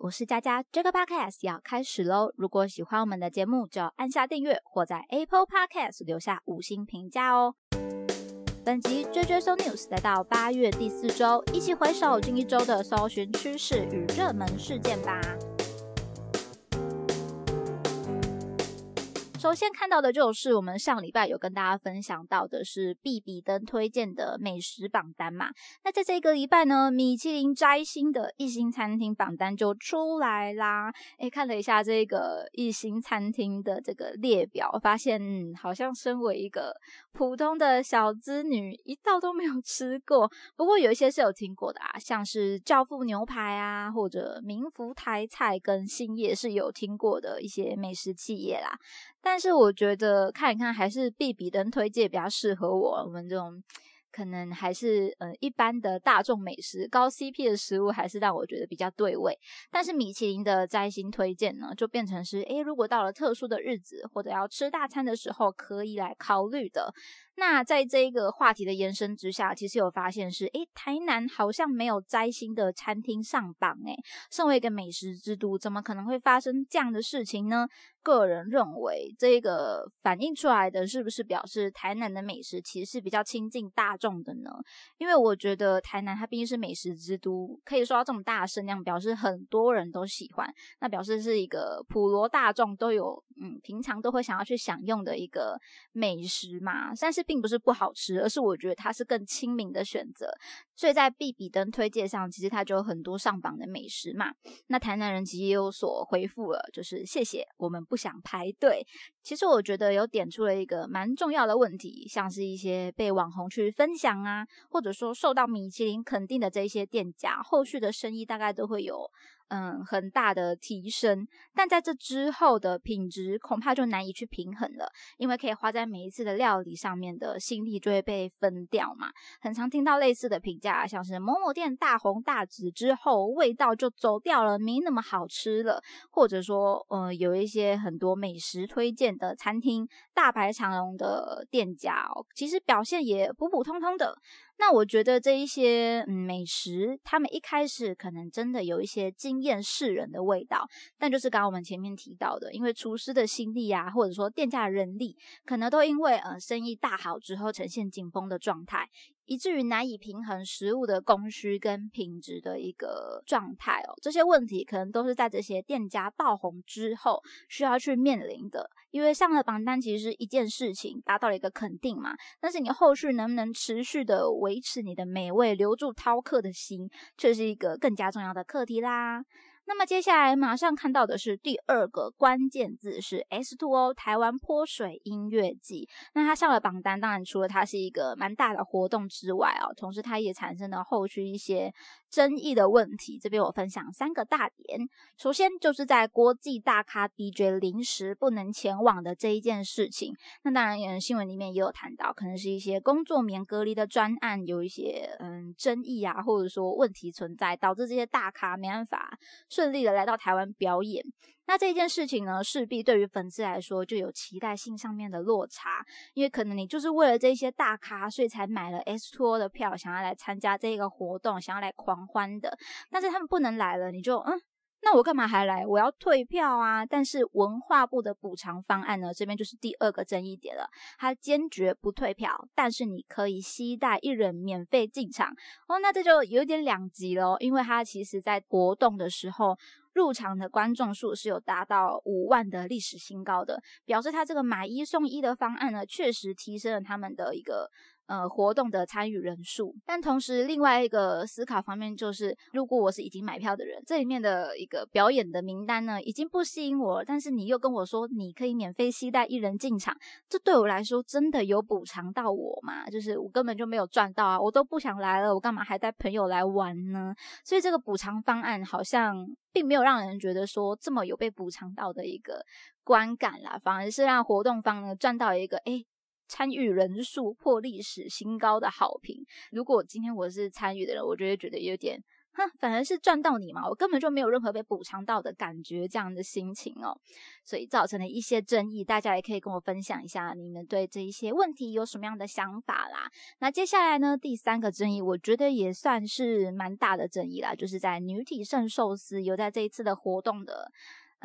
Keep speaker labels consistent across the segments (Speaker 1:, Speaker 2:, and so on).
Speaker 1: 我是佳佳，这个 podcast 要开始喽！如果喜欢我们的节目，就按下订阅或在 Apple Podcast 留下五星评价哦。本集 J J So News 来到八月第四周，一起回首近一周的搜寻趋势与热门事件吧。首先看到的就是我们上礼拜有跟大家分享到的是必比登推荐的美食榜单嘛。那在这个礼拜呢，米其林摘星的一星餐厅榜单就出来啦。哎，看了一下这个一星餐厅的这个列表，发现嗯，好像身为一个普通的小资女，一道都没有 吃过。不过有一些是有听过的啊，像是教父牛排啊，或者民福台菜跟星夜是有听过的一些美食企业啦。但但是我觉得看一看还是必比登推荐比较适合我，我们这种可能还是呃一般的大众美食高 CP 的食物，还是让我觉得比较对味。但是米其林的摘星推荐呢，就变成是诶，如果到了特殊的日子或者要吃大餐的时候，可以来考虑的。那在这一个话题的延伸之下，其实有发现是，诶，台南好像没有摘星的餐厅上榜，诶，身为一个美食之都，怎么可能会发生这样的事情呢？个人认为，这个反映出来的是不是表示台南的美食其实是比较亲近大众的呢？因为我觉得台南它毕竟是美食之都，可以说到这么大的声量，表示很多人都喜欢，那表示是一个普罗大众都有，嗯，平常都会想要去享用的一个美食嘛。但是并不是不好吃，而是我觉得它是更亲民的选择。所以在必比登推荐上，其实它就有很多上榜的美食嘛。那台南人其实也有所回复了，就是谢谢我们不想排队。其实我觉得有点出了一个蛮重要的问题，像是一些被网红去分享啊，或者说受到米其林肯定的这一些店家，后续的生意大概都会有。嗯，很大的提升，但在这之后的品质恐怕就难以去平衡了，因为可以花在每一次的料理上面的心力就会被分掉嘛。很常听到类似的评价，像是某某店大红大紫之后，味道就走掉了，没那么好吃了，或者说，呃，有一些很多美食推荐的餐厅，大排长龙的店家，哦其实表现也普普通通的。那我觉得这一些美食，他们一开始可能真的有一些惊艳世人的味道，但就是刚刚我们前面提到的，因为厨师的心力啊，或者说店家的人力，可能都因为呃生意大好之后呈现紧绷的状态。以至于难以平衡食物的供需跟品质的一个状态哦，这些问题可能都是在这些店家爆红之后需要去面临的。因为上了榜单其实是一件事情，达到了一个肯定嘛，但是你后续能不能持续的维持你的美味，留住饕客的心，却是一个更加重要的课题啦。那么接下来马上看到的是第二个关键字是 S Two O 台湾泼水音乐季。那它上了榜单，当然除了它是一个蛮大的活动之外哦，同时它也产生了后续一些争议的问题。这边我分享三个大点。首先就是在国际大咖 DJ 临时不能前往的这一件事情。那当然，新闻里面也有谈到，可能是一些工作免隔离的专案有一些嗯争议啊，或者说问题存在，导致这些大咖没办法。顺利的来到台湾表演，那这件事情呢，势必对于粉丝来说就有期待性上面的落差，因为可能你就是为了这些大咖，所以才买了 S Two 的票，想要来参加这个活动，想要来狂欢的，但是他们不能来了，你就嗯。那我干嘛还来？我要退票啊！但是文化部的补偿方案呢？这边就是第二个争议点了。他坚决不退票，但是你可以携带一人免费进场哦。那这就有点两极喽，因为他其实在活动的时候入场的观众数是有达到五万的历史新高的，表示他这个买一送一的方案呢，确实提升了他们的一个。呃，活动的参与人数，但同时另外一个思考方面就是，如果我是已经买票的人，这里面的一个表演的名单呢，已经不吸引我了，但是你又跟我说你可以免费携带一人进场，这对我来说真的有补偿到我吗？就是我根本就没有赚到啊，我都不想来了，我干嘛还带朋友来玩呢？所以这个补偿方案好像并没有让人觉得说这么有被补偿到的一个观感啦，反而是让活动方呢赚到一个哎。参与人数破历史新高的好评。如果今天我是参与的人，我就会觉得有点哼，反而是赚到你嘛，我根本就没有任何被补偿到的感觉，这样的心情哦，所以造成了一些争议。大家也可以跟我分享一下，你们对这一些问题有什么样的想法啦？那接下来呢，第三个争议，我觉得也算是蛮大的争议啦，就是在女体盛寿司有在这一次的活动的。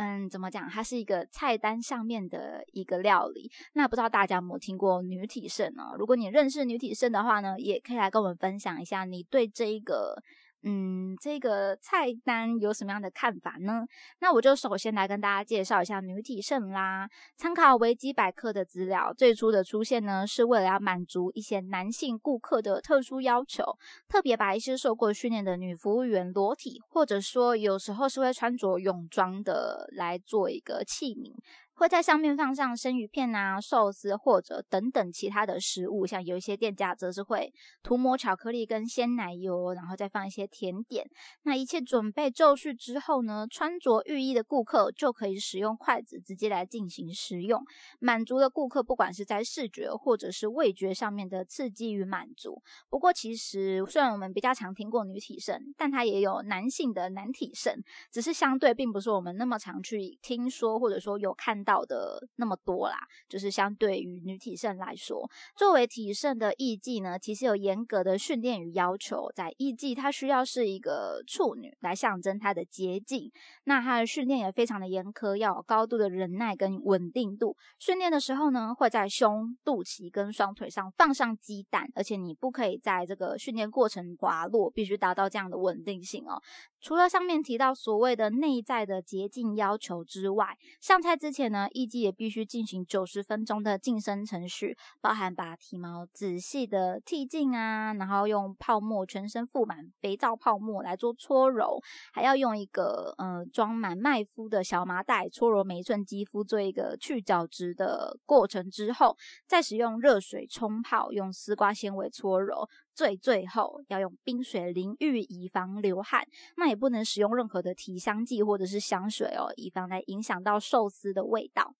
Speaker 1: 嗯，怎么讲？它是一个菜单上面的一个料理。那不知道大家有没有听过女体盛呢？如果你认识女体盛的话呢，也可以来跟我们分享一下你对这一个。嗯，这个菜单有什么样的看法呢？那我就首先来跟大家介绍一下女体盛啦。参考维基百科的资料，最初的出现呢，是为了要满足一些男性顾客的特殊要求，特别把一些受过训练的女服务员裸体，或者说有时候是会穿着泳装的来做一个器皿。会在上面放上生鱼片啊、寿司或者等等其他的食物，像有一些店家则是会涂抹巧克力跟鲜奶油，然后再放一些甜点。那一切准备就绪之后呢，穿着浴衣的顾客就可以使用筷子直接来进行食用，满足了顾客不管是在视觉或者是味觉上面的刺激与满足。不过其实虽然我们比较常听过女体盛，但它也有男性的男体盛，只是相对并不是我们那么常去听说或者说有看。到到的那么多啦，就是相对于女体盛来说，作为体盛的艺妓呢，其实有严格的训练与要求。在艺妓，她需要是一个处女来象征她的洁净，那她的训练也非常的严苛，要有高度的忍耐跟稳定度。训练的时候呢，会在胸、肚脐跟双腿上放上鸡蛋，而且你不可以在这个训练过程滑落，必须达到这样的稳定性哦。除了上面提到所谓的内在的洁净要求之外，上菜之前呢，艺妓也必须进行九十分钟的净身程序，包含把体毛仔细的剃净啊，然后用泡沫全身覆满肥皂泡沫来做搓揉，还要用一个呃装满麦麸的小麻袋搓揉每一寸肌肤，做一个去角质的过程之后，再使用热水冲泡，用丝瓜纤维搓揉。最最后要用冰水淋浴，以防流汗。那也不能使用任何的提香剂或者是香水哦，以防来影响到寿司的味道。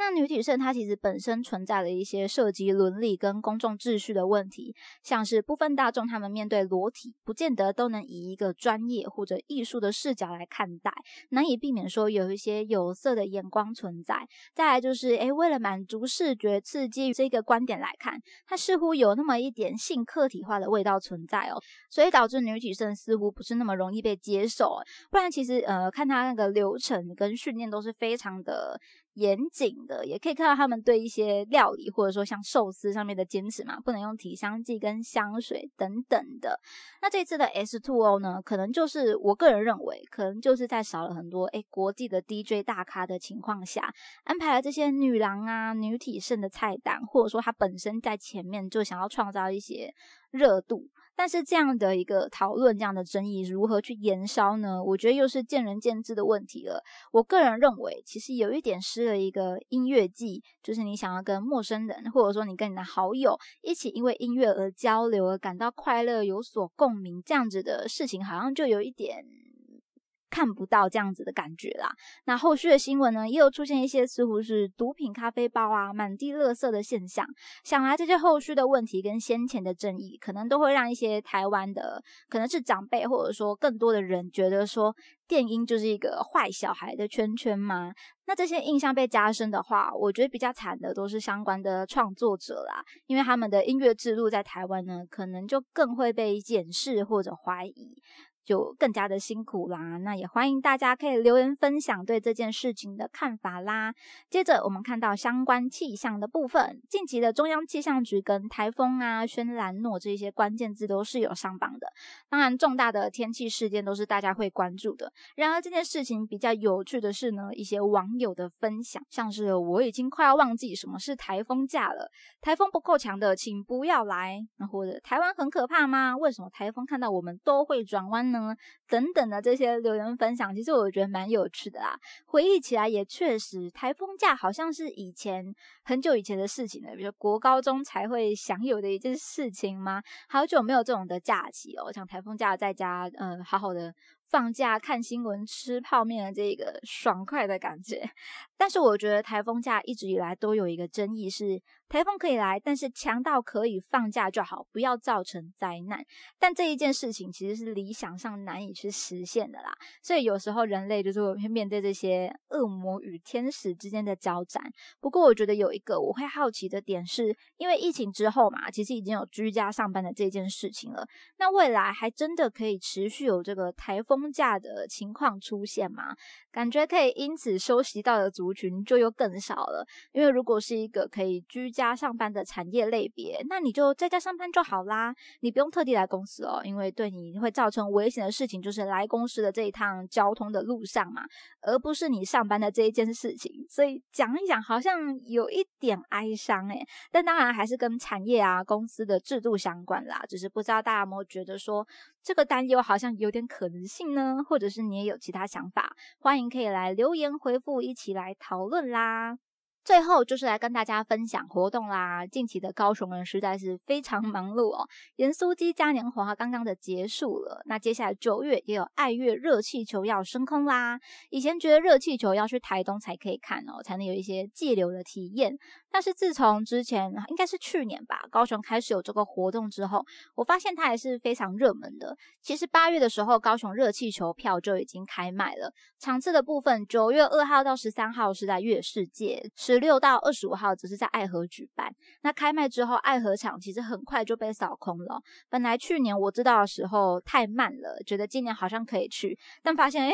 Speaker 1: 那女体盛它其实本身存在了一些涉及伦理跟公众秩序的问题，像是部分大众他们面对裸体，不见得都能以一个专业或者艺术的视角来看待，难以避免说有一些有色的眼光存在。再来就是，诶，为了满足视觉刺激这个观点来看，它似乎有那么一点性客体化的味道存在哦，所以导致女体盛似乎不是那么容易被接受。不然其实，呃，看它那个流程跟训练都是非常的。严谨的，也可以看到他们对一些料理，或者说像寿司上面的坚持嘛，不能用体香剂跟香水等等的。那这次的 S Two O 呢，可能就是我个人认为，可能就是在少了很多诶国际的 DJ 大咖的情况下，安排了这些女郎啊、女体盛的菜单，或者说他本身在前面就想要创造一些热度。但是这样的一个讨论，这样的争议如何去延烧呢？我觉得又是见仁见智的问题了。我个人认为，其实有一点失了一个音乐季，就是你想要跟陌生人，或者说你跟你的好友一起因为音乐而交流，而感到快乐，有所共鸣，这样子的事情，好像就有一点。看不到这样子的感觉啦。那后续的新闻呢，也有出现一些似乎是毒品咖啡包啊、满地垃圾的现象。想来这些后续的问题跟先前的争议，可能都会让一些台湾的可能是长辈，或者说更多的人觉得说，电音就是一个坏小孩的圈圈吗？那这些印象被加深的话，我觉得比较惨的都是相关的创作者啦，因为他们的音乐之路在台湾呢，可能就更会被检视或者怀疑。就更加的辛苦啦，那也欢迎大家可以留言分享对这件事情的看法啦。接着我们看到相关气象的部分，近期的中央气象局跟台风啊、轩兰诺这些关键字都是有上榜的。当然，重大的天气事件都是大家会关注的。然而，这件事情比较有趣的是呢，一些网友的分享，像是我已经快要忘记什么是台风假了，台风不够强的请不要来，那或者台湾很可怕吗？为什么台风看到我们都会转弯？呢？等等的这些留言分享，其实我觉得蛮有趣的啦。回忆起来也确实，台风假好像是以前很久以前的事情了，比如国高中才会享有的一件事情吗？好久没有这种的假期哦，像台风假在家，嗯，好好的。放假看新闻、吃泡面的这个爽快的感觉，但是我觉得台风假一直以来都有一个争议是。台风可以来，但是强到可以放假就好，不要造成灾难。但这一件事情其实是理想上难以去实现的啦。所以有时候人类就是会面对这些恶魔与天使之间的交战。不过我觉得有一个我会好奇的点是，因为疫情之后嘛，其实已经有居家上班的这件事情了。那未来还真的可以持续有这个台风假的情况出现吗？感觉可以因此休息到的族群就又更少了。因为如果是一个可以居家上班的产业类别，那你就在家上班就好啦，你不用特地来公司哦，因为对你会造成危险的事情就是来公司的这一趟交通的路上嘛，而不是你上班的这一件事情。所以讲一讲好像有一点哀伤诶，但当然还是跟产业啊、公司的制度相关啦。只是不知道大家有没有觉得说这个担忧好像有点可能性呢？或者是你也有其他想法，欢迎可以来留言回复，一起来讨论啦。最后就是来跟大家分享活动啦！近期的高雄人实在是非常忙碌哦。盐酥鸡嘉年华刚刚的结束了，那接下来九月也有爱乐热气球要升空啦。以前觉得热气球要去台东才可以看哦，才能有一些寄流的体验。但是自从之前应该是去年吧，高雄开始有这个活动之后，我发现它还是非常热门的。其实八月的时候，高雄热气球票就已经开卖了。场次的部分，九月二号到十三号是在月世界。十六到二十五号只是在爱河举办，那开卖之后，爱河场其实很快就被扫空了。本来去年我知道的时候太慢了，觉得今年好像可以去，但发现哎，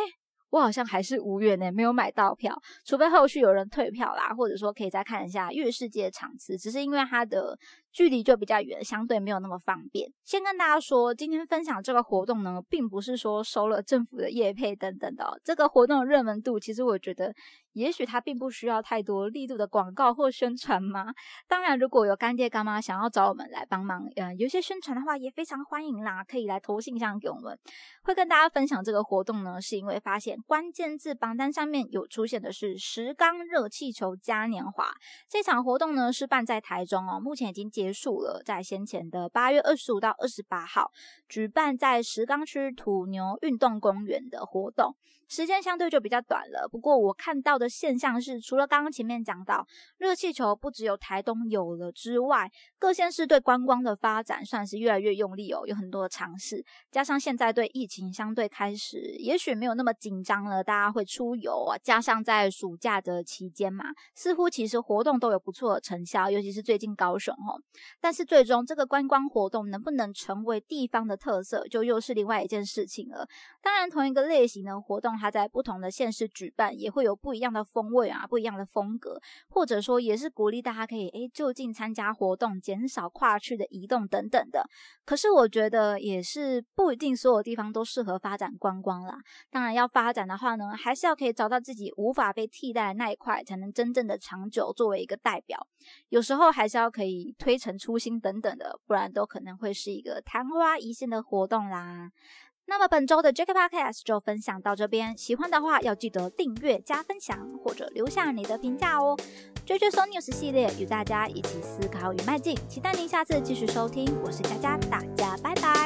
Speaker 1: 我好像还是无缘呢，没有买到票，除非后续有人退票啦，或者说可以再看一下月世界场次，只是因为它的。距离就比较远，相对没有那么方便。先跟大家说，今天分享这个活动呢，并不是说收了政府的业配等等的。这个活动的热门度，其实我觉得，也许它并不需要太多力度的广告或宣传嘛。当然，如果有干爹干妈想要找我们来帮忙，嗯，有些宣传的话，也非常欢迎啦，可以来投信箱给我们。会跟大家分享这个活动呢，是因为发现关键字榜单上面有出现的是石冈热气球嘉年华这场活动呢，是办在台中哦，目前已经结。束了，在先前的八月二十五到二十八号，举办在石冈区土牛运动公园的活动。时间相对就比较短了，不过我看到的现象是，除了刚刚前面讲到热气球不只有台东有了之外，各县市对观光的发展算是越来越用力哦，有很多的尝试。加上现在对疫情相对开始，也许没有那么紧张了，大家会出游啊。加上在暑假的期间嘛，似乎其实活动都有不错的成效，尤其是最近高雄哦。但是最终这个观光活动能不能成为地方的特色，就又是另外一件事情了。当然，同一个类型的活动。它在不同的县市举办，也会有不一样的风味啊，不一样的风格，或者说也是鼓励大家可以诶就近参加活动，减少跨区的移动等等的。可是我觉得也是不一定所有地方都适合发展观光啦。当然要发展的话呢，还是要可以找到自己无法被替代的那一块，才能真正的长久作为一个代表。有时候还是要可以推陈出新等等的，不然都可能会是一个昙花一现的活动啦。那么本周的 Jack Podcast 就分享到这边，喜欢的话要记得订阅、加分享或者留下你的评价哦。J J So News 系列与大家一起思考与迈进，期待您下次继续收听。我是佳佳，大家拜拜。